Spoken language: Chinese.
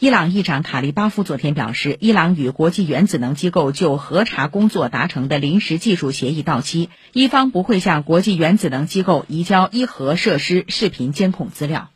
伊朗议长卡利巴夫昨天表示伊朗与国际原子能机构就核查工作达成的临时技术协议到期一方不会向国际原子能机构移交伊核设施视频监控资料。